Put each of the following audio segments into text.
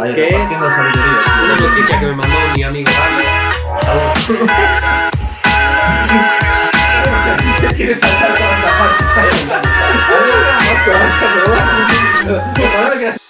Ahí, que es una noticia que me mandó mi amigo Se quiere saltar con parte.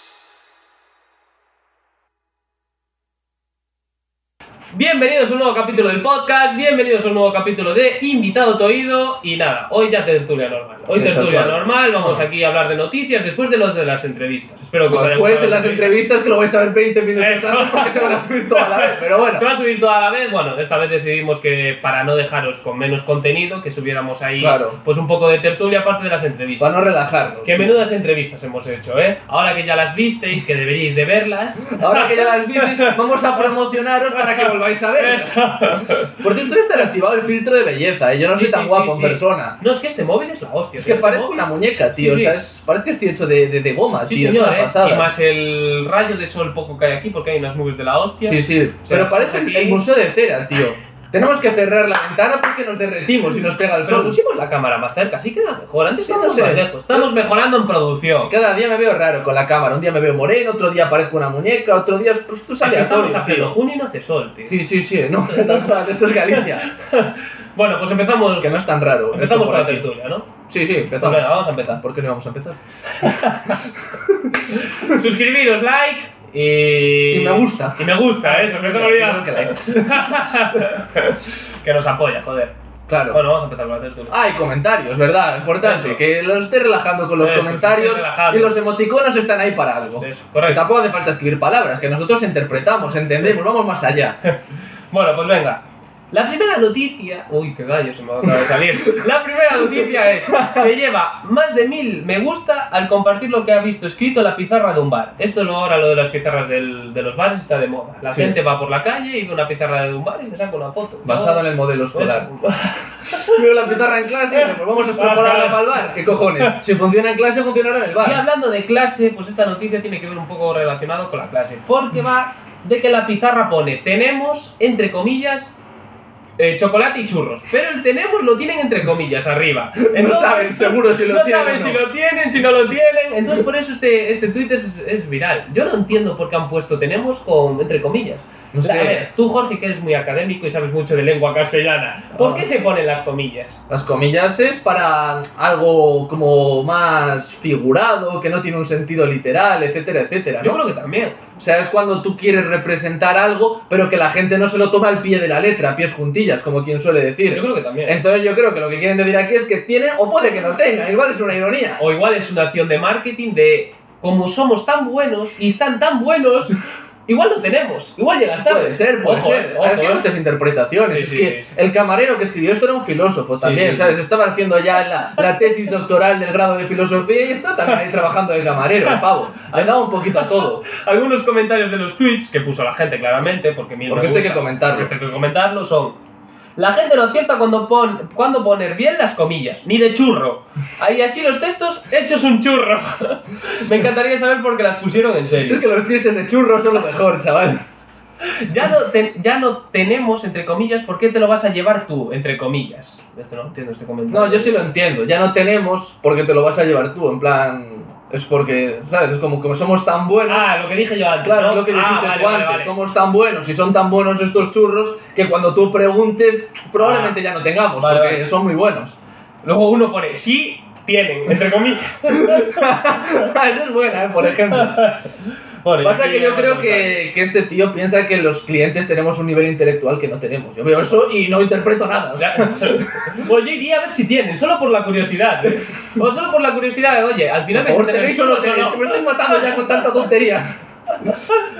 Bienvenidos a un nuevo capítulo del podcast, bienvenidos a un nuevo capítulo de Invitado a tu oído y nada, hoy ya tertulia normal. Hoy tertulia normal, vamos aquí a hablar de noticias después de los de las entrevistas. Espero que os haya Después gustado de las entrevistas que lo vais a ver 20 minutos Eso. antes porque se van a subir toda la vez, pero bueno. Se va a subir toda la vez. Bueno, esta vez decidimos que para no dejaros con menos contenido, que subiéramos ahí Claro. pues un poco de tertulia aparte de las entrevistas. Para no relajarnos. Qué tío. menudas entrevistas hemos hecho, ¿eh? Ahora que ya las visteis, que deberíais de verlas. Ahora que ya las visteis, vamos a promocionaros para que volváis a ver. Por cierto, debe estar activado el filtro de belleza, ¿eh? yo no Sí, soy tan sí, guapo sí, en persona. No, es que este móvil es la hostia. Es que este parece móvil- una muñeca, tío. O sea, es- parece que estoy hecho de, de, de goma, tío. señor, es una ¿eh? pasada. Y más el rayo de sol poco que hay aquí, porque hay unas nubes de la hostia. Sí, sí. sea, Pero parece aquí- el museo de cera, tío. Tenemos que cerrar la ventana porque nos derretimos y nos pega el Pero sol. pusimos la cámara más cerca, así queda mejor. Antes Sí, no sé. lejos. Estamos mejorando en producción. Cada día me veo raro con la cámara. Un día me veo moreno, otro día parezco una muñeca, otro día pues, tú Es que sales estamos a pleno junio y no hace sol, tío. Sí, sí, sí. No, esto es Galicia. Bueno, pues empezamos. Que no es tan raro. Empezamos por la tertulia, ¿no? Sí, sí, Pues empezamos. venga, vamos a empezar. ¿Por qué no vamos a empezar? Suscribiros, like y. Y me gusta. Y me gusta, eso, que se me olvida. Que que nos apoya, joder. Claro. Bueno, vamos a empezar con la tertulia. Ah, y comentarios, ¿verdad? Importante, Eso. que los esté relajando con los Eso, comentarios y los emoticonos están ahí para algo. Eso, Que correcto. tampoco hace falta escribir palabras, que nosotros interpretamos, entendemos, vamos más allá. Bueno, pues venga. La primera noticia. Uy, qué gallo se me acaba de salir. La primera noticia es: se lleva más de mil me gusta al compartir lo que ha visto escrito en la pizarra de un bar. Esto lo ahora lo de las pizarras del- de los bares está de moda. La Sí. gente va por la calle y ve una pizarra de un bar y le saca una foto. Basado en el modelo escolar. Veo la pizarra en clase y pues vamos a extrapolarla para el bar. ¿Qué cojones? Si funciona en clase, funcionará en el Y bar. hablando de clase, pues esta noticia tiene que ver un poco relacionado con la clase. Porque va de que la pizarra pone tenemos, entre comillas, eh, chocolate y churros. Pero el tenemos lo tienen entre comillas arriba. No saben seguro si lo no tienen. saben o si no. lo tienen, si no lo tienen. Entonces por eso este, este tweet es, es viral. Yo no entiendo por qué han puesto tenemos con entre comillas. No sé. A ver, tú Jorge que eres muy académico y sabes mucho de lengua castellana, ¿por Ah. qué se ponen las comillas? Las comillas es para algo como más figurado, que no tiene un sentido literal, etcétera, etcétera. Yo ¿no? creo que también. O sea, es cuando tú quieres representar algo, pero que la gente no se lo toma al pie de la letra, pies juntillas, como quien suele decir. Yo creo que también. Entonces yo creo que lo que quieren decir aquí es que tiene o puede que no tenga, igual es una ironía. O igual es una acción de marketing de como somos tan buenos y están tan buenos, igual lo tenemos. Igual llegas tarde. Puede ser, puede Ojo, ser. eh, ojo, Aquí hay eh. muchas interpretaciones. Sí, es sí, que sí. el camarero que escribió esto era un filósofo también. ¿sabes? Estaba haciendo ya la, la tesis doctoral del grado de filosofía y está también ahí trabajando de camarero, el pavo. Le daba un poquito a todo. Algunos comentarios de los tweets que puso la gente claramente, porque mil Porque esto hay que comentarlo. porque esto hay que comentarlo, son... La gente no acierta cuando, pon, cuando poner bien las comillas, ni de churro. Ahí así los textos hechos un churro. me encantaría saber por qué las pusieron en Es serio. que los chistes de churros son lo mejor, chaval. Ya no, te- ya no tenemos, entre comillas, ¿por qué te lo vas a llevar tú, entre comillas? Esto no entiendo este comentario. No, yo sí lo entiendo. Ya no tenemos porque te lo vas a llevar tú. En plan, es porque, ¿sabes? Es como que somos tan buenos. Ah, lo que dije yo antes. Claro, ¿no? lo que dijiste ah, vale, tú vale, antes. vale. Somos tan buenos y son tan buenos estos churros que cuando tú preguntes, probablemente ya no tengamos, porque son muy buenos. Luego uno pone, sí, tienen, entre comillas. Eso es buena, ¿eh? Por ejemplo. Bueno, Pasa aquí que yo creo que, que este tío piensa que los clientes tenemos un nivel intelectual que no tenemos. Yo veo eso y no interpreto nada. o sea. Pues yo iría a ver si tienen, solo por la curiosidad. ¿eh? O solo por la curiosidad, oye, al final Por favor, tenéis que me estáis matando ya con tanta tontería.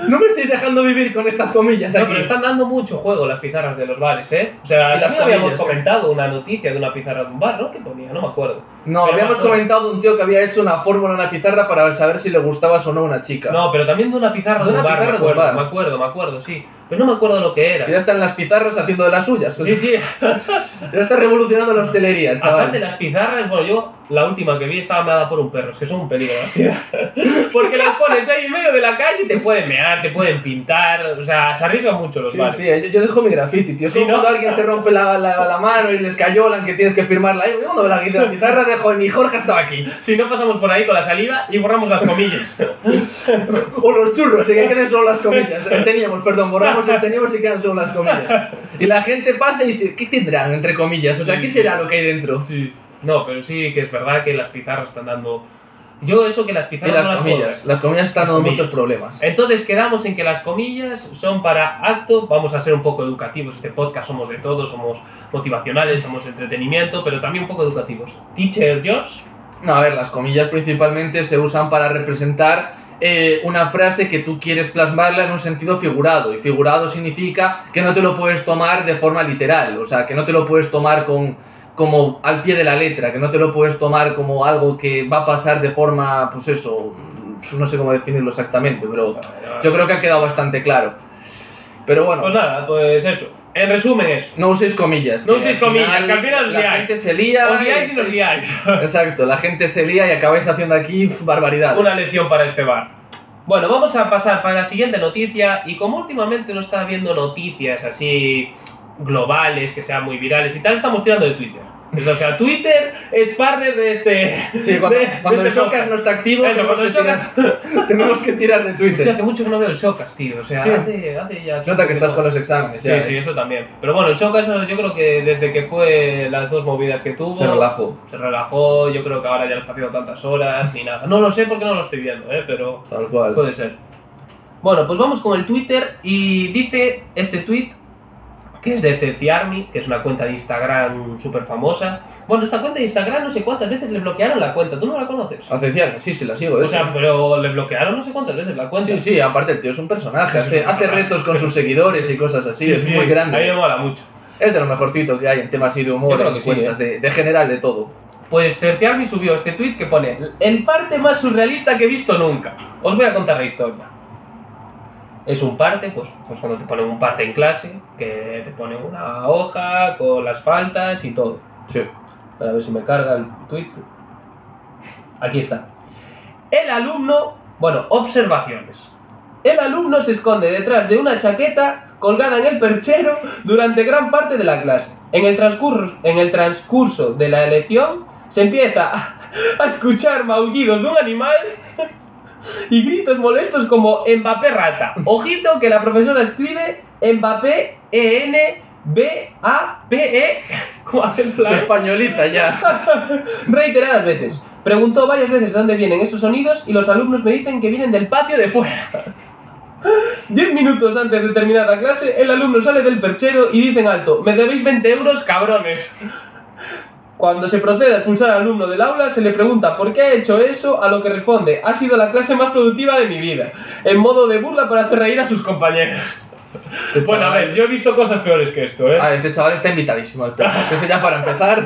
No me estáis dejando vivir con estas comillas No, aquí. pero están dando mucho juego las pizarras de los bares, ¿eh? O sea, las habíamos comentado una noticia de una pizarra de un bar, ¿no? ¿Qué ponía? No me acuerdo. No, Pero habíamos comentado un tío que había hecho una fórmula en la pizarra para saber si le gustabas o no a una chica. No, pero también de una pizarra De de, un una bar, pizarra me de un acuerdo, bar. me acuerdo, me acuerdo, sí. Pero no me acuerdo lo que Es era. que ya están las pizarras haciendo de las suyas. Sí, sí. Ya está revolucionando la hostelería, chaval. Aparte las pizarras, bueno, yo la última que vi estaba meada por un perro, es que son un peligro. Porque las pones ahí en medio de la calle y te pueden mear, te pueden pintar, o sea, se arriesgan mucho los Sí, bares. sí, yo, yo dejo mi graffiti, tío. Sí, Solo ¿no? cuando alguien se rompe la, la, la mano y les cayolan que tienes que firmarla. Yo cuando la guitarra, la pizarra dejo ni Jorge estaba aquí. Si no pasamos por ahí con la saliva y borramos las comillas. O los churros, y que queden solo las comillas. Teníamos, perdón, borramos el teníamos y quedan solo las comillas. Y la gente pasa y dice, ¿qué tendrán entre comillas? O sea, Sí, ¿qué sí. será lo que hay dentro? Sí. No, pero sí que es verdad que las pizarras están dando. Yo eso que las pizarras las no las comillas. Las comillas están dando muchos problemas. Entonces quedamos en que las comillas son para acto, vamos a ser un poco educativos, este podcast somos de todo, somos motivacionales, somos entretenimiento, pero también un poco educativos. Teacher George, No, a ver, las comillas principalmente se usan para representar eh, una frase que tú quieres plasmarla en un sentido figurado. Y figurado significa que no te lo puedes tomar de forma literal, o sea, que no te lo puedes tomar con, como al pie de la letra, que no te lo puedes tomar como algo que va a pasar de forma, pues eso, no sé cómo definirlo exactamente, pero yo creo que ha quedado bastante claro. Pero bueno, pues nada, pues eso. En resumen eso. no uséis comillas. No uséis comillas, que al final os la liáis. gente se lía. Os liáis y nos liáis. Exacto, la gente se lía y acabáis haciendo aquí barbaridades. Una lección para este bar. Bueno, vamos a pasar para la siguiente noticia y como últimamente no está habiendo noticias así globales, que sean muy virales y tal, estamos tirando de Twitter. O sea, Twitter es partner de este... Sí, cuando, de- cuando de el este Showcast podcast. no está activo, Eso, tenemos, que el tirar, tenemos que tirar de Hostia, Twitter. hace mucho que no veo el Showcast, tío. O sea, Sí. hace, hace ya... Nota que estás con los exámenes. Sí, ya, sí, eh. eso también. Pero bueno, el Showcast yo creo que desde que fue las dos movidas que tuvo... Se relajó. Se relajó, yo creo que ahora ya no está haciendo tantas horas ni nada. No lo sé porque no lo estoy viendo, ¿eh? Pero... Tal cual. Puede ser. Bueno, pues vamos con el Twitter y dice este tweet que es de Ceci Army, que es una cuenta de Instagram súper famosa. Bueno, esta cuenta de Instagram no sé cuántas veces le bloquearon la cuenta, ¿tú no la conoces? Aceciarme, sí, sí, la sigo. O eso. sea, pero le bloquearon no sé cuántas veces la cuenta. sí, sí, aparte el tío es un personaje. Hace, un hace retos con sus seguidores y cosas así. es muy A mí me grande. mola mucho. Es de lo mejorcito que hay en temas de humor, en que sí, cuentas de, de general de todo. Pues Ceci Army subió este tweet que pone el parte más surrealista que he visto nunca. Os voy a contar la historia. Es un parte, pues, pues cuando te ponen un parte en clase, que te ponen una hoja con las faltas y todo. Sí. Para ver si me carga el tweet. Aquí está. El alumno, bueno, observaciones. El alumno se esconde detrás de una chaqueta colgada en el perchero durante gran parte de la clase. En el transcurso, en el transcurso de la elección se empieza a, a escuchar maullidos de un animal y gritos molestos como Mbappé rata. Ojito que la profesora escribe Mbappé E N B A P E como acento Lo la- españoliza ya. reiteradas veces. Preguntó varias veces de dónde vienen esos sonidos y los alumnos me dicen que vienen del patio de fuera. Diez minutos antes de terminar la clase, el alumno sale del perchero y dice en alto, me debéis 20 euros, cabrones. Cuando se procede a expulsar al alumno del aula, se le pregunta por qué ha hecho eso, a lo que responde, ha sido la clase más productiva de mi vida, en modo de burla para hacer reír a sus compañeros. Este Bueno, a chaval- ver, yo he visto cosas peores que esto, ¿eh? Ah, este chaval está invitadísimo al podcast. Eso ya para empezar.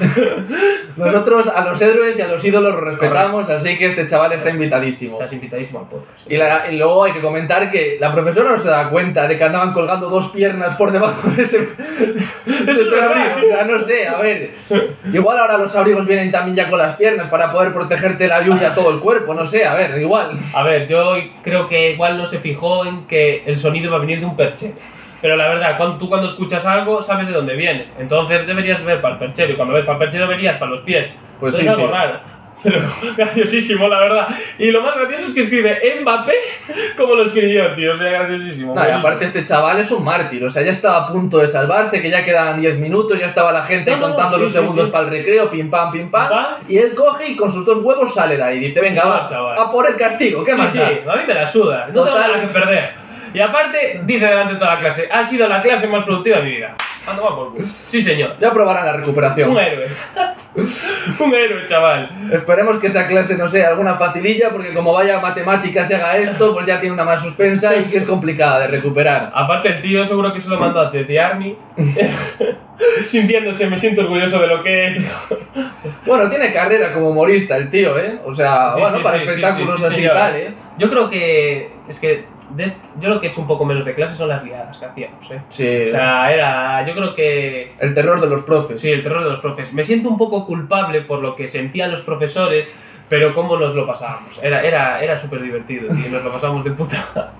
Nosotros a los héroes y a los ídolos los respetamos, así que este chaval está invitadísimo. Estás invitadísimo al podcast. Y, la- y luego hay que comentar que la profesora no se da cuenta de que andaban colgando dos piernas por debajo de ese, de ese verdad. abrigo. O sea, no sé, a ver. Igual ahora los abrigos vienen también ya con las piernas para poder protegerte la lluvia todo el cuerpo, no sé, a ver, igual. A ver, yo creo que igual no se fijó en que el sonido iba a venir de un perchero. Pero la verdad, cuando, tú cuando escuchas algo sabes de dónde viene. Entonces deberías ver para el perchero y cuando ves para el perchero verías para los pies. Pues Entonces sí, es algo tío. raro. Pero graciosísimo, la verdad. Y lo más gracioso es que escribe Mbappé como lo escribió, tío. O sea, graciosísimo. No, y aparte este chaval es un mártir, o sea, ya estaba a punto de salvarse, que ya quedaban 10 minutos, ya estaba la gente No, contando sí, los sí, segundos sí. para el recreo, pim pam, pim pam, Pam. y él coge y con sus dos huevos sale de ahí, dice, venga, va, chaval. a por el castigo, ¿qué más sí, da? a mí me la suda. No tengo nada que perder. Y aparte, dice delante de toda la clase, ha sido la clase más productiva de mi vida. Ando va por culo. Sí, señor. Ya probarán la recuperación. Un héroe. Un héroe, chaval. Esperemos que esa clase no sea alguna facililla, porque como vaya a matemáticas y haga esto, pues ya tiene una más suspensa y que es complicada de recuperar. Aparte, el tío seguro que se lo mandó a Ceci Army. Sintiéndose, me siento orgulloso de lo que he hecho. Bueno, tiene carrera como humorista el tío, ¿eh? O sea, Sí, bueno, sí, para sí, espectáculos sí, sí, sí, así y tal, ¿eh? Yo creo que. Es que. yo lo que he hecho un poco menos de clase son las liadas que hacíamos, ¿eh? Sí. O sea, era. Yo creo que. el terror de los profes. Sí, el terror de los profes. Me siento un poco culpable por lo que sentían los profesores, pero cómo nos lo pasábamos. Era, era, era súper divertido, tío, nos lo pasábamos de puta.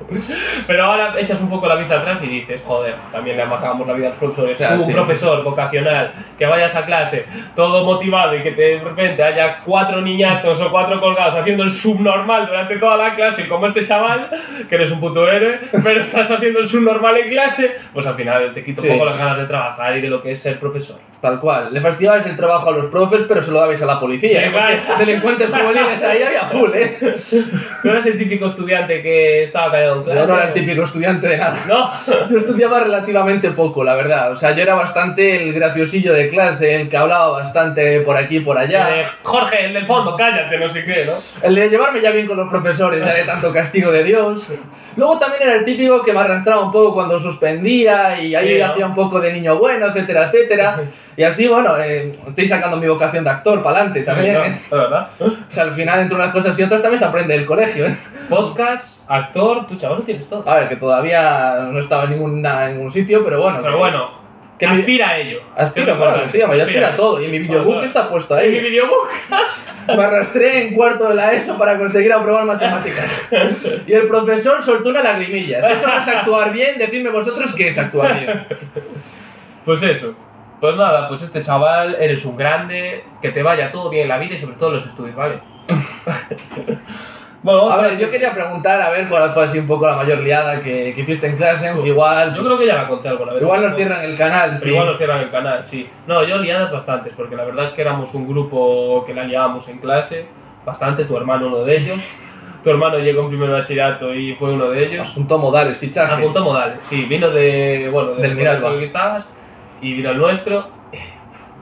Pero ahora echas un poco la vista atrás y dices, joder, también le amargábamos la vida a los profesores. Sí. un profesor vocacional, que vayas a clase todo motivado y que de repente haya cuatro niñatos o cuatro colgados haciendo el subnormal durante toda la clase, como este chaval, que eres un puto héroe, pero estás haciendo el subnormal en clase, pues al final te quito Sí. un poco las ganas de trabajar y de lo que es ser profesor. Tal cual. Le fastidiabais el trabajo a los profes, pero se lo dabais a la policía. ¿eh? Porque delincuentes juveniles ahí había full, ¿eh? Tú eras el típico estudiante que estaba callado en Yo clase. no era el típico estudiante de nada. No. Yo estudiaba relativamente poco, la verdad. O sea, yo era bastante el graciosillo de clase, el que hablaba bastante por aquí y por allá. Eh, Jorge, el del fondo, cállate, no sé qué, ¿no? El de llevarme ya bien con los profesores, ya de tanto castigo de Dios. Luego también era el típico que me arrastraba un poco cuando suspendía y ahí Sí, ¿no? hacía un poco de niño bueno, etcétera, etcétera. Y así, bueno, eh, estoy sacando mi vocación de actor para adelante también. No, ¿eh? la verdad. O sea, al final, entre unas cosas y otras, también se aprende del colegio. ¿eh? Podcast, actor, tú chaval lo tienes todo. A ver, que todavía no estaba en, ninguna, en ningún sitio, pero bueno. Pero que- bueno, que mi- aspira a ello. Aspiro, importante. sí, yo aspiro a todo. Y en mi videobook está puesto En mi ahí. videobook. Me arrastré en cuarto de la ESO para conseguir aprobar matemáticas. Y el profesor soltó una lagrimilla. Si eso no es actuar bien, decidme vosotros qué es actuar bien. Pues eso. Pues nada, pues este chaval, eres un grande, que te vaya todo bien en la vida y sobre todo en los estudios, ¿vale? bueno, A ver, yo quería preguntar a ver cuál fue así un poco la mayor liada que, que hiciste en clase, igual. Yo pues, creo que ya la conté alguna vez. Igual nos ¿no? cierran el canal, sí. igual nos cierran el canal, sí. No, yo liadas bastantes, porque la verdad es que éramos un grupo que la liábamos en clase, bastante, tu hermano uno de ellos. Tu hermano llegó en primer bachillerato y fue uno de ellos. Apuntó modales, fichaje. Apuntó Modales, sí, vino de, bueno, Del del Miralba. que estabas y vino el nuestro.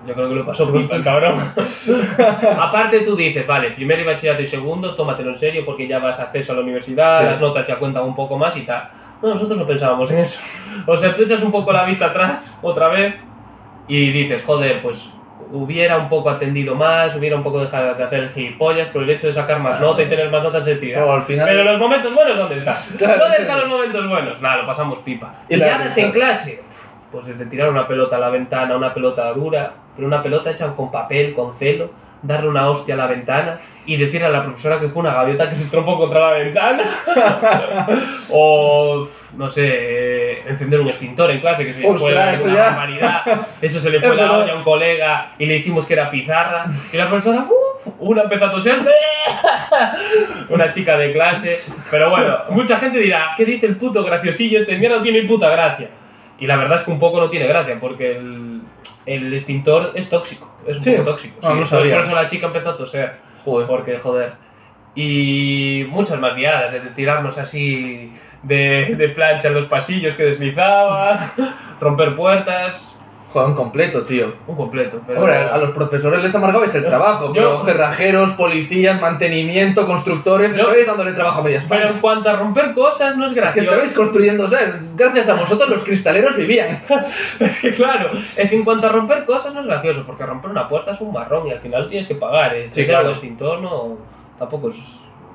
Yo creo que lo pasó pipa el cabrón. Aparte tú dices, vale, primero y bachillerato y segundo, tómatelo en serio porque ya vas a acceso a la universidad, Sí. las notas ya cuentan un poco más y tal. No, nosotros no pensábamos en eso. O sea, tú echas un poco la vista atrás otra vez y dices, joder, pues hubiera un poco atendido más, hubiera un poco dejado de hacer gilipollas por el hecho de sacar más nota y tener más notas de tira. Pero al final. Pero los momentos buenos, ¿dónde están? Claro, ¿Dónde sí. están los momentos buenos? Nada, lo pasamos pipa. Y ¿Y liadas en clase? Pues desde tirar una pelota a la ventana, una pelota dura, pero una pelota hecha con papel, con celo, darle una hostia a la ventana y decirle a la profesora que fue una gaviota que se estrompó contra la ventana. o, no sé, eh, encender un extintor en clase, que eso ya Ostras, fue eso una ya. barbaridad. Eso se le fue la olla a un colega y le dijimos que era pizarra. Y la profesora, uff, una empezó a toser. una chica de clase. Pero bueno, mucha gente dirá, ¿qué dice el puto graciosillo este? Mierda, no tiene puta gracia. Y la verdad es que un poco no tiene gracia, porque el, el extintor es tóxico. Es un Sí. poco tóxico. Ah, no sabía. por eso la chica empezó a toser. Joder. Porque, joder. Y muchas más liadas, de tirarnos así de, de plancha en los pasillos que deslizaban, romper puertas, Joder, un completo, tío. un completo. Pero Hombre, a los profesores les amargabais el trabajo, Yo- pero cerrajeros, policías, mantenimiento, constructores, Yo- estabais dándole trabajo a media España. Pero en cuanto a romper cosas, no es es que gracioso. estabais construyendo, o sea, gracias a vosotros los cristaleros vivían. Es que claro, es que en cuanto a romper cosas no es gracioso, porque romper una puerta es un marrón y al final tienes que pagar. ¿eh? Sí, claro. extintor no, tampoco es.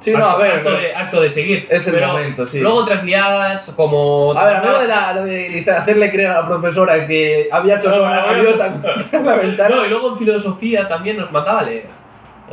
Sí, no, a ver, Acto, pero- de, acto de seguir. Es el Pero momento, sí. Luego otras liadas, como. A ver, a mí lo de, la, de hacerle creer a la profesora que había hecho No, una gaviota la ventana. No, y luego en filosofía también nos mandaba a leer.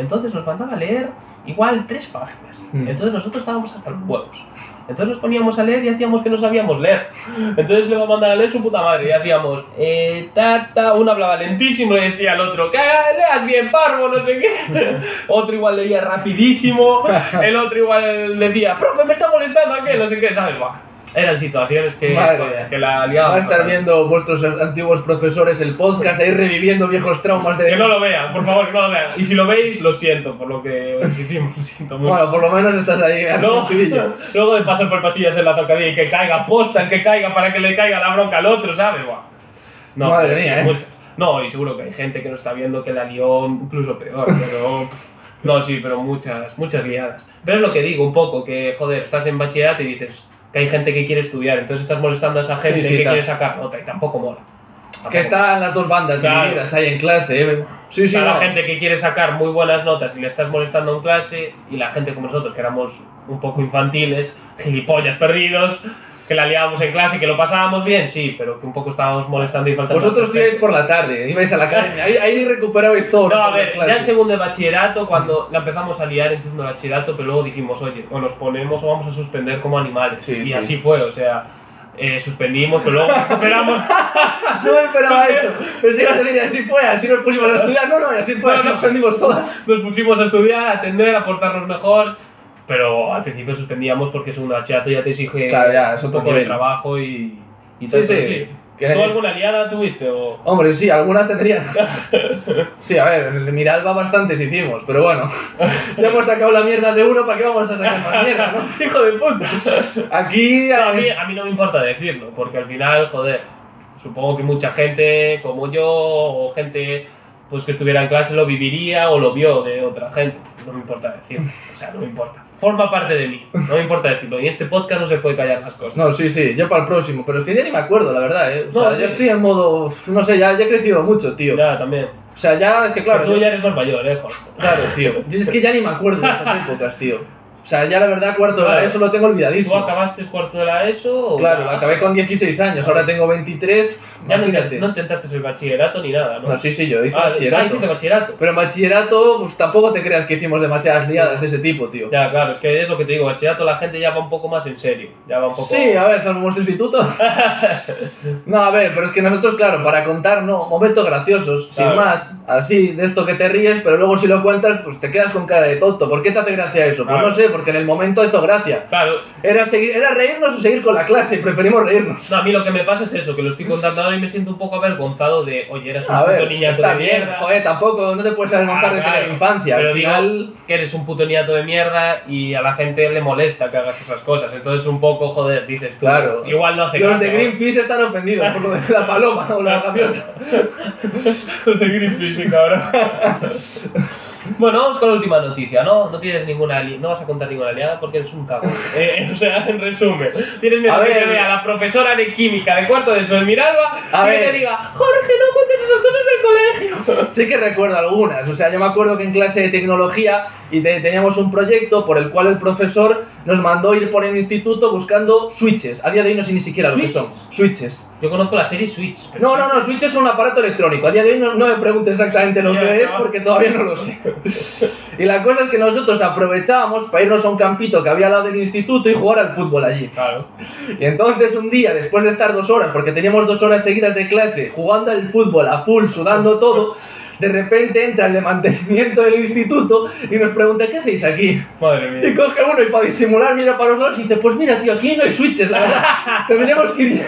Entonces nos mandaba a leer igual tres páginas. Hmm. Entonces nosotros estábamos hasta los huevos. Entonces nos poníamos a leer y hacíamos que no sabíamos leer. Entonces le iba a mandar a leer su puta madre y hacíamos, eh, ta, ta, uno hablaba lentísimo y decía al otro, que leas bien, parvo, no sé qué. otro igual leía rapidísimo, el otro igual decía, profe, me está molestando aquel, no sé qué, ¿sabes? Buah, eran situaciones que, Madre mía. que la Va liábamos. a estar viendo vuestros antiguos profesores el podcast, ahí reviviendo viejos traumas de... Que no lo vean, por favor, que no lo vean. Y si lo veis, lo siento por lo que os hicimos, lo siento mucho. Bueno, por lo menos estás ahí luego, luego, de pasar por el pasillo y hacer la zancadilla y que caiga, posta que caiga para que le caiga la bronca al otro, ¿sabes? Buah. No, Madre pero sí, mía, ¿eh? mucho. No, y seguro que hay gente que no está viendo que la lió incluso peor, pero... No, sí, pero muchas, muchas liadas. Pero es lo que digo un poco, que, joder, estás en bachillerato y dices que hay gente que quiere estudiar, entonces estás molestando a esa gente sí, que tal. quiere sacar nota y tampoco mola. Es que están las dos bandas Claro. divididas ahí en clase, ¿eh? Sí, sí, O sea, la no. gente que quiere sacar muy buenas notas y le estás molestando en clase, y la gente como nosotros, que éramos un poco infantiles, gilipollas perdidos, que la liábamos en clase y que lo pasábamos bien, sí, pero que un poco estábamos molestando y faltando. Vosotros ibais por la tarde, ibais a la academia, ahí, ahí recuperabais todo. No, a ver, ya en segundo de bachillerato, cuando la empezamos a liar en segundo de bachillerato, pero luego dijimos, oye, o nos ponemos o vamos a suspender como animales. Sí, y sí. así fue, o sea, eh, suspendimos, pero luego recuperamos. No me esperaba eso. Pensé que ibas a así fue, así nos pusimos a estudiar. No, no, y así fue, No, así no. nos aprendimos todas. nos pusimos a estudiar, a atender, a portarnos mejor, pero al principio suspendíamos porque segundo de bachillerato ya te exige Claro, ya, es un otro poco de nivel. trabajo y, y Sí, todo sí. sí. ¿Tú alguna liada tuviste o...? Hombre, sí, alguna tendría. Sí, a ver, en Miralba bastantes hicimos, pero bueno. Ya hemos sacado la mierda de uno, ¿para qué vamos a sacar más mierda, no? ¡Hijo de puta! Aquí. a, mí, a mí no me importa decirlo, porque al final, joder, supongo que mucha gente como yo o gente pues que estuviera en clase lo viviría o lo vio de otra gente. No me importa decirlo, o sea, no me importa. Forma parte de mí, no me importa decirlo. Y en este podcast no se puede callar las cosas. No, sí, sí, yo para el próximo, pero es que ya ni me acuerdo, la verdad, ¿eh? O sea, No, sí. estoy en modo. No sé, ya, ya he crecido mucho, tío. Ya, también. O sea, ya es que claro. Pero tú yo- ya eres más mayor, eh, joder. Claro, tío. Yo es que ya ni me acuerdo de esas épocas, tío. O sea, ya la verdad, cuarto de la. ESO lo tengo ¿Tú olvidadísimo. acabaste cuarto de la ESO? o Claro, lo acabé con 16 años, ahora tengo 23. Ya no, imagínate. no intentaste el bachillerato ni nada, ¿no? No, sí, sí, yo hice Ah, bachillerato. Ah, bachillerato. Pero en bachillerato, pues tampoco te creas que hicimos demasiadas liadas de ese tipo, tío. Ya, claro, es que es lo que te digo, bachillerato la gente ya va un poco más en serio. Ya va un poco... Sí, a ver, salvo nuestro instituto. no, a ver, pero es que nosotros, claro, para contar, no, momentos graciosos, sin Claro. más, así, de esto que te ríes, pero luego si lo cuentas, pues te quedas con cara de tonto. ¿Por qué te hace gracia eso? Pues Claro. no sé, porque en el momento hizo gracia. Claro, Era, seguir, era reírnos o seguir con la clase, preferimos reírnos. No, a mí lo que me pasa es eso, que lo estoy contando ahora y me siento un poco avergonzado de, oye, eres un A puto ver, niñato está de bien, mierda. joder, tampoco, no te puedes avergonzar Ah, de claro. tener infancia. Pero Al digo final, que eres un puto niñato de mierda y a la gente le molesta que hagas esas cosas. Entonces un poco, joder, dices tú, Claro. igual no hace los gracia, de. Greenpeace están ofendidos por lo de la paloma o la gaviota. Los de Greenpeace, cabrón. Bueno, vamos con la última noticia, ¿no? No tienes ninguna no vas a contar ninguna liada porque eres un cabrón. Eh, o sea, en resumen, tienes miedo A que ver. te vea la profesora de química de cuarto de Sol Miralba A y ver. te diga, Jorge, no cuentes esas cosas del colegio. Sí que recuerdo algunas, o sea, yo me acuerdo que en clase de tecnología y te- teníamos un proyecto por el cual el profesor nos mandó ir por el instituto buscando switches. A día de hoy no sé ni siquiera lo que son. Switches. Yo conozco la serie Switch. No, no, no, switches son un aparato electrónico. A día de hoy no, no me preguntes exactamente lo que es porque todavía no lo sé. Y la cosa es que nosotros aprovechábamos para irnos a un campito que había al lado del instituto y jugar al fútbol allí. Claro. Y entonces un día, después de estar dos horas, porque teníamos dos horas seguidas de clase, jugando al fútbol a full, sudando todo, de repente entra el de mantenimiento del instituto y nos pregunta, ¿qué hacéis aquí? Madre Y mía. coge uno y para disimular mira para los lados y dice, pues mira tío, aquí no hay switches, la verdad. Tendríamos que ir...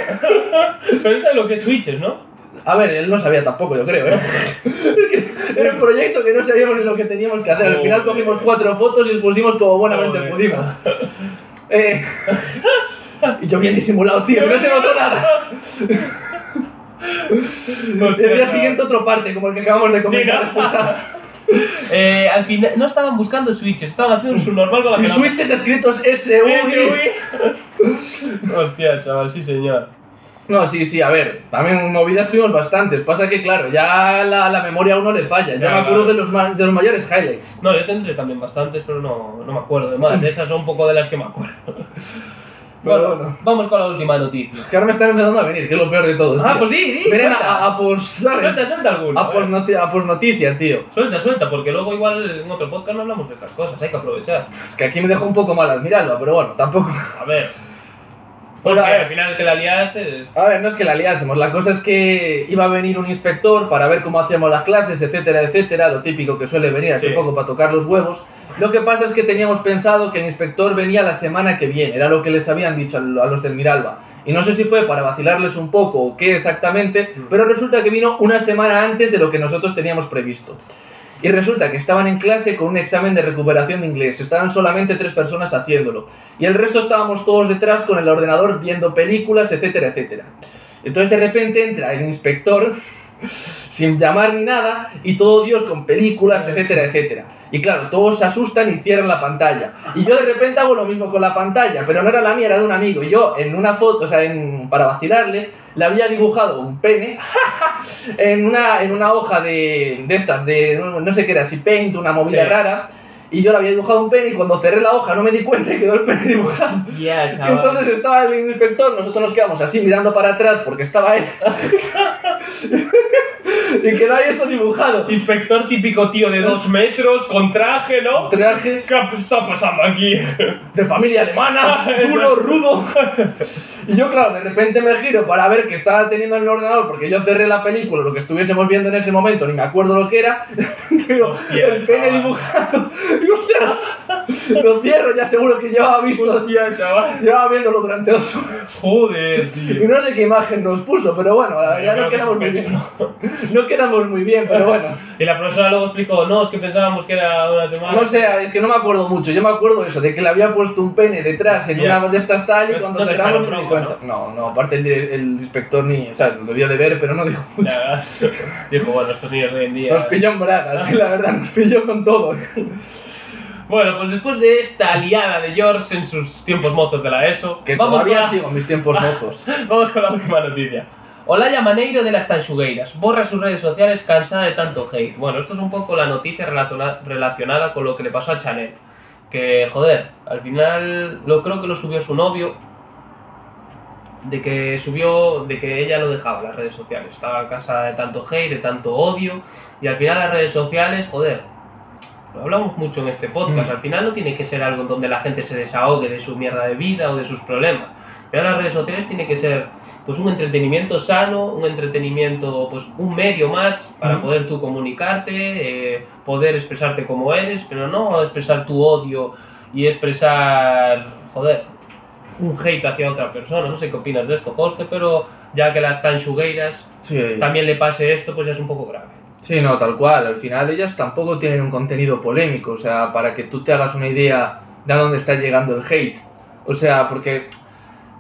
Pero sabes lo que es Switches, ¿no? A ver, él no sabía tampoco, yo creo, ¿eh? Era un proyecto que no sabíamos ni lo que teníamos que hacer. Al final cogimos cuatro fotos y expusimos como buenamente pudimos. Eh, y yo bien disimulado, tío, no se notó nada. El día siguiente otro parte, como el que acabamos de comentar Sí, ¿no? Eh, al final, no estaban buscando switches, estaban haciendo su normal con la Y que switches escritos. SUI. Hostia, chaval, sí señor. No, sí, sí, a ver, también movidas tuvimos bastantes. Pasa que, claro, ya la, la memoria a uno le falla. Ya Ya, me acuerdo claro. de los, ma- de los mayores highlights. No, yo tendré también bastantes, pero no, no me acuerdo de más. Esas son un poco de las que me acuerdo. Pero Bueno, bueno. vamos con la última noticia. Es que ahora me están empezando a venir, que es lo peor de todo. Ah, tío. pues di, di, suelta. a, a, pos, ¿sabes? Suelta, suelta alguno. A, pos noti- a posnoticia, tío. Suelta, suelta, porque luego igual en otro podcast no hablamos de estas cosas, hay que aprovechar. Es que aquí me dejó un poco mal admirarlo, pero bueno, tampoco. A ver. Porque Bueno, a ver. al final que la lías es... A ver, no es que la liásemos, la cosa es que iba a venir un inspector para ver cómo hacíamos las clases, etcétera, etcétera, lo típico que suele venir hace Sí. poco para tocar los huevos. Lo que pasa es que teníamos pensado que el inspector venía la semana que viene, era lo que les habían dicho a los del Miralba. Y no sé si fue para vacilarles un poco o qué exactamente, Mm. pero resulta que vino una semana antes de lo que nosotros teníamos previsto. Y resulta que estaban en clase con un examen de recuperación de inglés. Estaban solamente tres personas haciéndolo. Y el resto estábamos todos detrás con el ordenador viendo películas, etcétera, etcétera. Entonces de repente entra el inspector sin llamar ni nada, y todo Dios con películas, etcétera, etcétera. Y claro, todos se asustan y cierran la pantalla. Y yo de repente hago lo mismo con la pantalla, pero no era la mía, era de un amigo. Y yo en una foto, o sea, en, para vacilarle, le había dibujado un pene en, una, en una hoja de, de estas, de no, sé qué era, si paint, una movida Sí. rara. Y yo le había dibujado un pene y cuando cerré la hoja no me di cuenta y quedó el pene dibujado. Ya, chaval. Entonces estaba el inspector, nosotros nos quedamos así mirando para atrás porque estaba él. y quedó ahí esto dibujado. Inspector típico tío de dos metros, con traje, ¿no? Traje ¿Qué está pasando aquí? de familia alemana, duro, rudo. Y yo, claro, de repente me giro para ver qué estaba teniendo en el ordenador porque yo cerré la película, lo que estuviésemos viendo en ese momento, ni me acuerdo lo que era. Hostia, el pene chaval. dibujado. Y ostras, lo cierro, ya seguro que llevaba visto. Hostia, chaval. Llevaba viéndolo durante dos horas. Joder, Y tío. no sé qué imagen nos puso, pero bueno, la Yo no que quedamos muy bien. No quedamos muy bien, pero bueno. Y la profesora luego explicó, no, es que pensábamos que era una semana. No sé, es que no me acuerdo mucho. Yo me acuerdo eso, de que le había puesto un pene detrás en Ya. una de estas tal y No- cuando no cerramos me bronca, cuenta. No, no, aparte el, el inspector ni. O sea, lo debió de ver, pero no dijo mucho. Ya, Dijo, bueno, estos niños de hoy en día. Nos pilló en bragas, la verdad, nos pilló con todo. Bueno, pues después de esta liada de George en sus tiempos mozos de la ESO, Que vamos, todavía la, sigo mis tiempos mozos. vamos con la última noticia. Olaya Maneiro de las Tanchugueiras borra sus redes sociales cansada de tanto hate. Bueno, esto es un poco la noticia relaciona- relacionada con lo que le pasó a Chanel. Que, joder, al final lo creo que lo subió su novio. De que subió, de que ella lo dejaba las redes sociales. Estaba cansada de tanto hate, de tanto odio. Y al final las redes sociales, joder, lo hablamos mucho en este podcast. Mm. Al final no tiene que ser algo donde la gente se desahogue de su mierda de vida o de sus problemas. Final las redes sociales tiene que ser pues un entretenimiento sano, un entretenimiento, pues un medio más para Mm. poder tú comunicarte, eh, poder expresarte como eres, pero no expresar tu odio y expresar, joder, un hate hacia otra persona. No sé qué opinas de esto, Jorge, pero ya que las tanchugueiras Sí. también le pase esto, pues ya es un poco grave. Sí, no, tal cual. Al final ellas tampoco tienen un contenido polémico, o sea, para que tú te hagas una idea de a dónde está llegando el hate. O sea, porque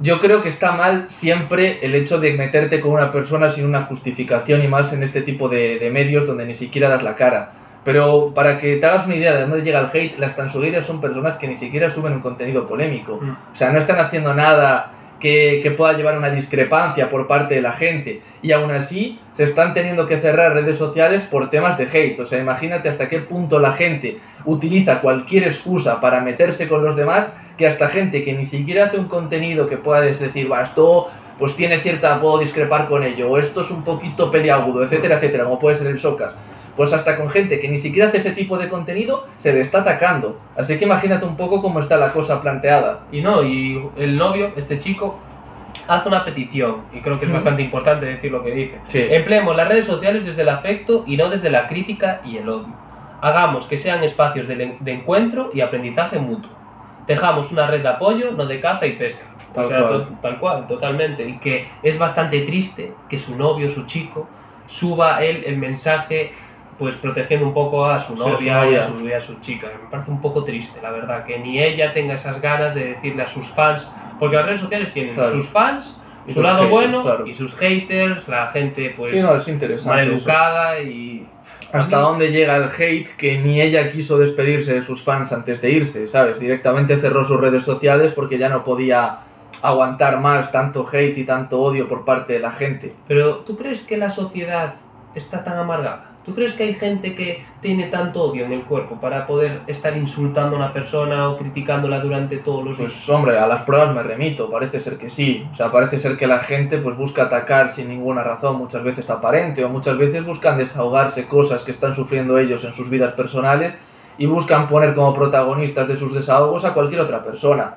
yo creo que está mal siempre el hecho de meterte con una persona sin una justificación y más en este tipo de, de medios donde ni siquiera das la cara. Pero para que te hagas una idea de dónde llega el hate, las tansugueiras son personas que ni siquiera suben un contenido polémico. Mm. O sea, no están haciendo nada que, pueda llevar una discrepancia por parte de la gente. Y aún así, se están teniendo que cerrar redes sociales por temas de hate. O sea, imagínate hasta qué punto la gente utiliza cualquier excusa para meterse con los demás, que hasta gente que ni siquiera hace un contenido que puedas decir, va, esto pues tiene cierta, puedo discrepar con ello, o esto es un poquito peliagudo, etcétera, etcétera, como puede ser el Socas. Pues hasta con gente que ni siquiera hace ese tipo de contenido, se le está atacando. Así que imagínate un poco cómo está la cosa planteada. Y no, y el novio, este chico, hace una petición, y creo que es bastante importante decir lo que dice. Sí. Empleemos las redes sociales desde el afecto y no desde la crítica y el odio. Hagamos que sean espacios de, de encuentro y aprendizaje mutuo. Dejamos una red de apoyo, no de caza y pesca. Tal o sea, cual. to- tal cual, totalmente. Y que es bastante triste que su novio, su chico, suba él el mensaje pues protegiendo un poco a su Sí, a su novia y a su, y a su chica. Me parece un poco triste, la verdad, que ni ella tenga esas ganas de decirle a sus fans, porque las redes sociales tienen Claro. sus fans, Y su lado haters, bueno claro. y sus haters, la gente pues sí, no, es eso. maleducada y... Hasta mí- dónde llega el hate que ni ella quiso despedirse de sus fans antes de irse, ¿sabes? Directamente cerró sus redes sociales porque ya no podía aguantar más tanto hate y tanto odio por parte de la gente. Pero ¿tú crees que la sociedad está tan amargada? ¿Tú crees que hay gente que tiene tanto odio en el cuerpo para poder estar insultando a una persona o criticándola durante todos los días? Pues hombre, a las pruebas me remito, parece ser que sí. O sea, parece ser que la gente pues busca atacar sin ninguna razón, muchas veces aparente, o muchas veces buscan desahogarse cosas que están sufriendo ellos en sus vidas personales y buscan poner como protagonistas de sus desahogos a cualquier otra persona.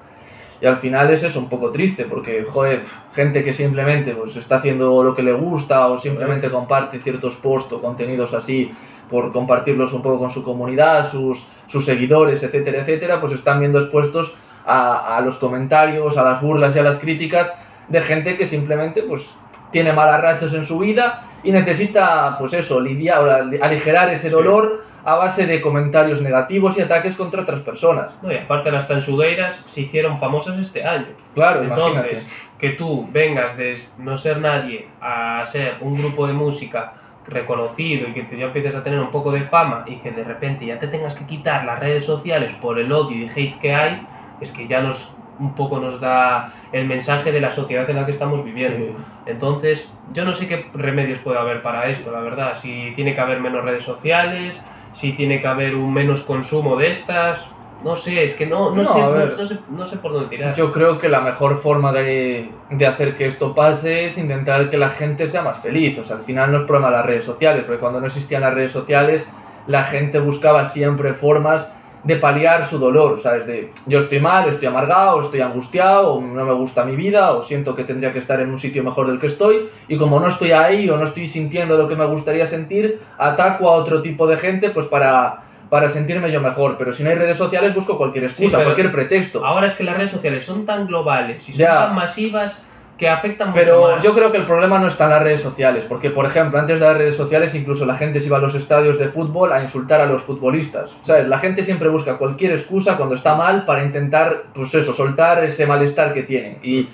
Y al final es eso un poco triste, porque, joder, gente que simplemente pues, está haciendo lo que le gusta o simplemente comparte ciertos posts o contenidos así por compartirlos un poco con su comunidad, sus, sus seguidores, etcétera, etcétera, pues están viendo expuestos a, a los comentarios, a las burlas y a las críticas de gente que simplemente pues tiene malas rachas en su vida y necesita, pues eso, lidiar, aligerar ese dolor a base de comentarios negativos y ataques contra otras personas. No, y aparte las tansugueiras se hicieron famosas este año. Claro, imagínate. Entonces, que tú vengas de no ser nadie a ser un grupo de música reconocido y que te- ya empieces a tener un poco de fama y que de repente ya te tengas que quitar las redes sociales por el odio y hate que hay, es que ya nos un poco nos da el mensaje de la sociedad en la que estamos viviendo. Sí. Entonces, yo no sé qué remedios puede haber para esto, la verdad. Si tiene que haber menos redes sociales, si tiene que haber un menos consumo de estas. No sé, es que no, no, No, sé, ver. no sé, no sé por dónde tirar. Yo creo que la mejor forma de, de hacer que esto pase es intentar que la gente sea más feliz. O sea, al final no es problema de las redes sociales, porque cuando no existían las redes sociales, la gente buscaba siempre formas de paliar su dolor, ¿sabes? De yo estoy mal, estoy amargado, estoy angustiado, o no me gusta mi vida, o siento que tendría que estar en un sitio mejor del que estoy, y como no estoy ahí o no estoy sintiendo lo que me gustaría sentir, ataco a otro tipo de gente pues para, para sentirme yo mejor. Pero si no hay redes sociales, busco cualquier excusa, cualquier pretexto. Ahora es que las redes sociales son tan globales y son Ya. tan masivas que afectan mucho Pero más. yo creo que el problema no está en las redes sociales, porque por ejemplo, antes de las redes sociales incluso la gente se iba a los estadios de fútbol a insultar a los futbolistas. ¿Sabes? La gente siempre busca cualquier excusa cuando está mal para intentar, pues eso, soltar ese malestar que tienen. Y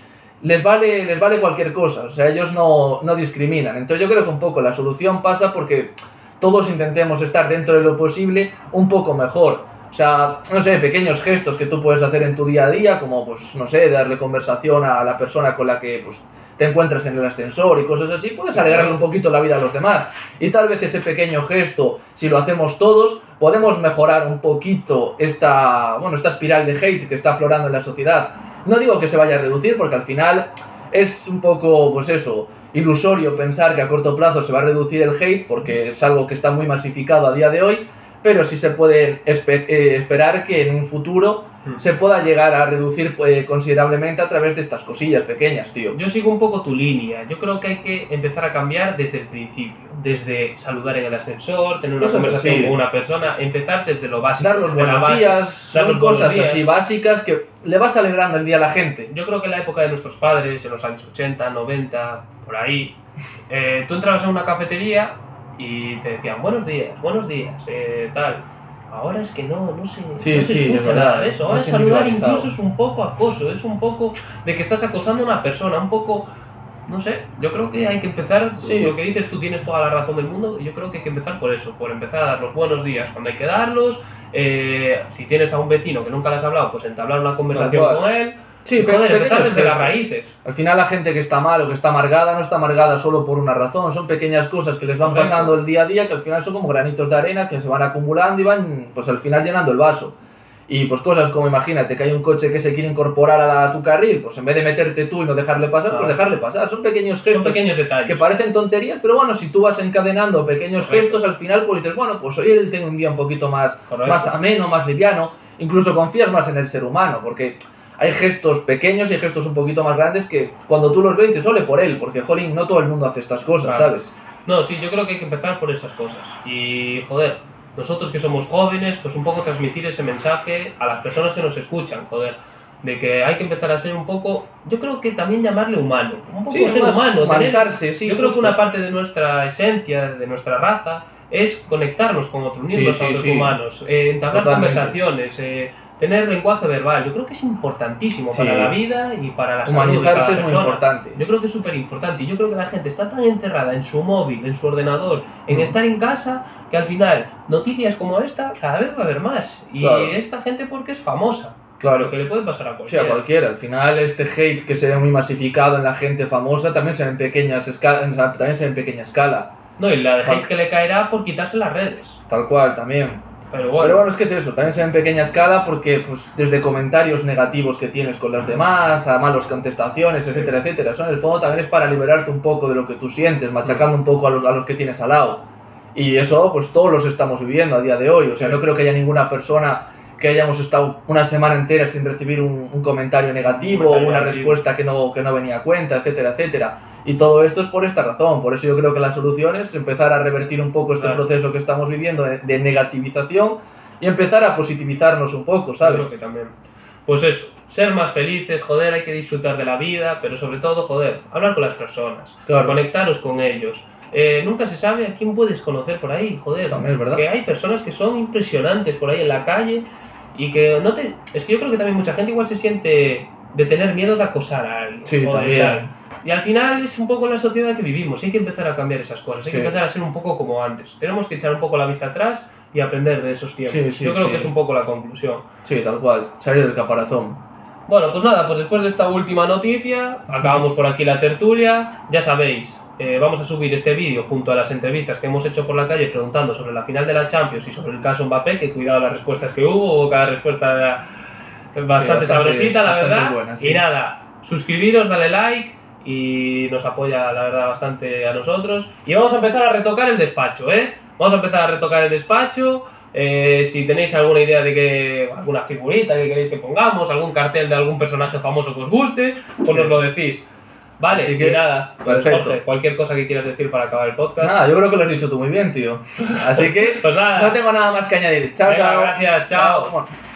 les vale, les vale cualquier cosa, o sea, ellos no, no discriminan. Entonces yo creo que un poco la solución pasa porque todos intentemos estar dentro de lo posible un poco mejor. O sea, no sé, pequeños gestos que tú puedes hacer en tu día a día, como, pues, no sé, darle conversación a la persona con la que, pues, te encuentras en el ascensor y cosas así, puedes alegrarle un poquito la vida a los demás. Y tal vez ese pequeño gesto, si lo hacemos todos, podemos mejorar un poquito esta, bueno, esta espiral de hate que está aflorando en la sociedad. No digo que se vaya a reducir, porque al final es un poco, pues eso, ilusorio pensar que a corto plazo se va a reducir el hate, porque es algo que está muy masificado a día de hoy, pero sí se puede eh, esperar que en un futuro Hmm. se pueda llegar a reducir eh, considerablemente a través de estas cosillas pequeñas, tío. Yo sigo un poco tu línea. Yo creo que hay que empezar a cambiar desde el principio. Desde saludar en el ascensor, tener una Cosas conversación así. con una persona, empezar desde lo básico. Dar los buenos base. días, dar son los cosas días. así básicas que le vas alegrando el día a la gente. Yo creo que en la época de nuestros padres, en los años 80, 90, por ahí, eh, tú entrabas en una cafetería y te decían buenos días, buenos días, eh, tal. Ahora es que no, no se, Sí, no se sí, escucha es verdad, nada de eso. Ahora más saludar incluso es un poco acoso, es un poco de que estás acosando a una persona, un poco, no sé, yo creo que hay que empezar, Sí. lo que dices tú tienes toda la razón del mundo, yo creo que hay que empezar por eso, por empezar a dar los buenos días cuando hay que darlos, eh, si tienes a un vecino que nunca le has hablado, pues entablar una conversación con él, Sí, y, pe- joder, empezar desde las raíces. Al final la gente que está mal o que está amargada no está amargada solo por una razón, son pequeñas cosas que les van Correcto. pasando el día a día que al final son como granitos de arena que se van acumulando y van pues al final llenando el vaso. Y pues cosas como imagínate que hay un coche que se quiere incorporar a, la- a tu carril, pues en vez de meterte tú y no dejarle pasar, pues dejarle pasar. Son pequeños Son gestos pequeños detalles. que parecen tonterías, pero bueno, si tú vas encadenando pequeños Correcto. gestos al final pues dices, bueno, pues hoy él tengo un día un poquito más Correcto. más ameno, más liviano, incluso confías más en el ser humano, porque hay gestos pequeños y gestos un poquito más grandes que cuando tú los ves dices, ole por él, porque jolín, no todo el mundo hace estas cosas, Claro. ¿sabes? No, sí, yo creo que hay que empezar por esas cosas. Y, joder, nosotros que somos jóvenes, pues un poco transmitir ese mensaje a las personas que nos escuchan, joder. De que hay que empezar a ser un poco, yo creo que también llamarle humano. Un poco Sí, ser humano. tener- humanizarse, sí, yo creo que justo. una parte de nuestra esencia, de nuestra raza, es conectarnos con otros miembros sí, a otros humanos, eh, entablar Totalmente. conversaciones, eh, tener lenguaje verbal. Yo creo que es importantísimo Sí. para la vida y para la salud Humanizarse es muy persona. importante. Yo creo que es súper importante. Yo creo que la gente está tan encerrada en su móvil, en su ordenador, en Mm. estar en casa, que al final noticias como esta cada vez va a haber más. Y Claro. esta gente porque es famosa. Claro, Lo que le puede pasar a sí, cualquiera. a cualquiera. Al final este hate que se ve muy masificado en la gente famosa también se ve en pequeñas escala, también se ve en pequeña escala, No, y la de hate que le caerá por quitarse las redes. tal cual también. Pero bueno, Pero bueno, es que es eso, también se ve en pequeña escala porque pues desde comentarios negativos que tienes con los demás, a malos contestaciones, etcétera, etcétera. Eso en el fondo también es para liberarte un poco de lo que tú sientes, machacando un poco a los, a los que tienes al lado. Y eso pues todos los estamos viviendo a día de hoy. O sea, no creo que haya ninguna persona que hayamos estado una semana entera sin recibir un, un comentario negativo comentario o una negativo. respuesta que no, que no venía a cuenta, etcétera, etcétera. Y todo esto es por esta razón. Por eso yo creo que la solución es empezar a revertir un poco este Claro. proceso que estamos viviendo de, de negativización y empezar a positivizarnos un poco, ¿sabes? que también. Pues eso, ser más felices, joder, hay que disfrutar de la vida, pero sobre todo, joder, hablar con las personas, Claro. conectaros con ellos. Eh, nunca se sabe a quién puedes conocer por ahí, joder. También es verdad. Que hay personas que son impresionantes por ahí en la calle y que no te... Es que yo creo que también mucha gente igual se siente de tener miedo de acosar a alguien. Sí, o de también. tal. Y al final es un poco la sociedad que vivimos, hay que empezar a cambiar esas cosas, hay que Sí. empezar a ser un poco como antes. Tenemos que echar un poco la vista atrás y aprender de esos tiempos. Sí, sí, Yo creo sí. que es un poco la conclusión. Sí, tal cual. Salir del caparazón. Bueno, pues nada, pues después de esta última noticia, acabamos por aquí la tertulia. Ya sabéis, eh, vamos a subir este vídeo junto a las entrevistas que hemos hecho por la calle preguntando sobre la final de la Champions y sobre el caso Mbappé, que cuidado las respuestas que hubo, cada respuesta bastante, bastante- sabrosita, la bastante verdad. buena, sí. Y nada, suscribiros, dale like y nos apoya, la verdad, bastante a nosotros. Y vamos a empezar a retocar el despacho, ¿eh? Vamos a empezar a retocar el despacho. Eh, si tenéis alguna idea de que alguna figurita que queréis que pongamos, algún cartel de algún personaje famoso que os guste, pues Sí. nos lo decís. Vale, Así que, y nada, pues, perfecto. Jorge, cualquier cosa que quieras decir para acabar el podcast. Nada, yo creo que lo has dicho tú muy bien, tío. Así que Pues nada, no tengo nada más que añadir. Chao, Venga, chao. gracias, chao. Bueno.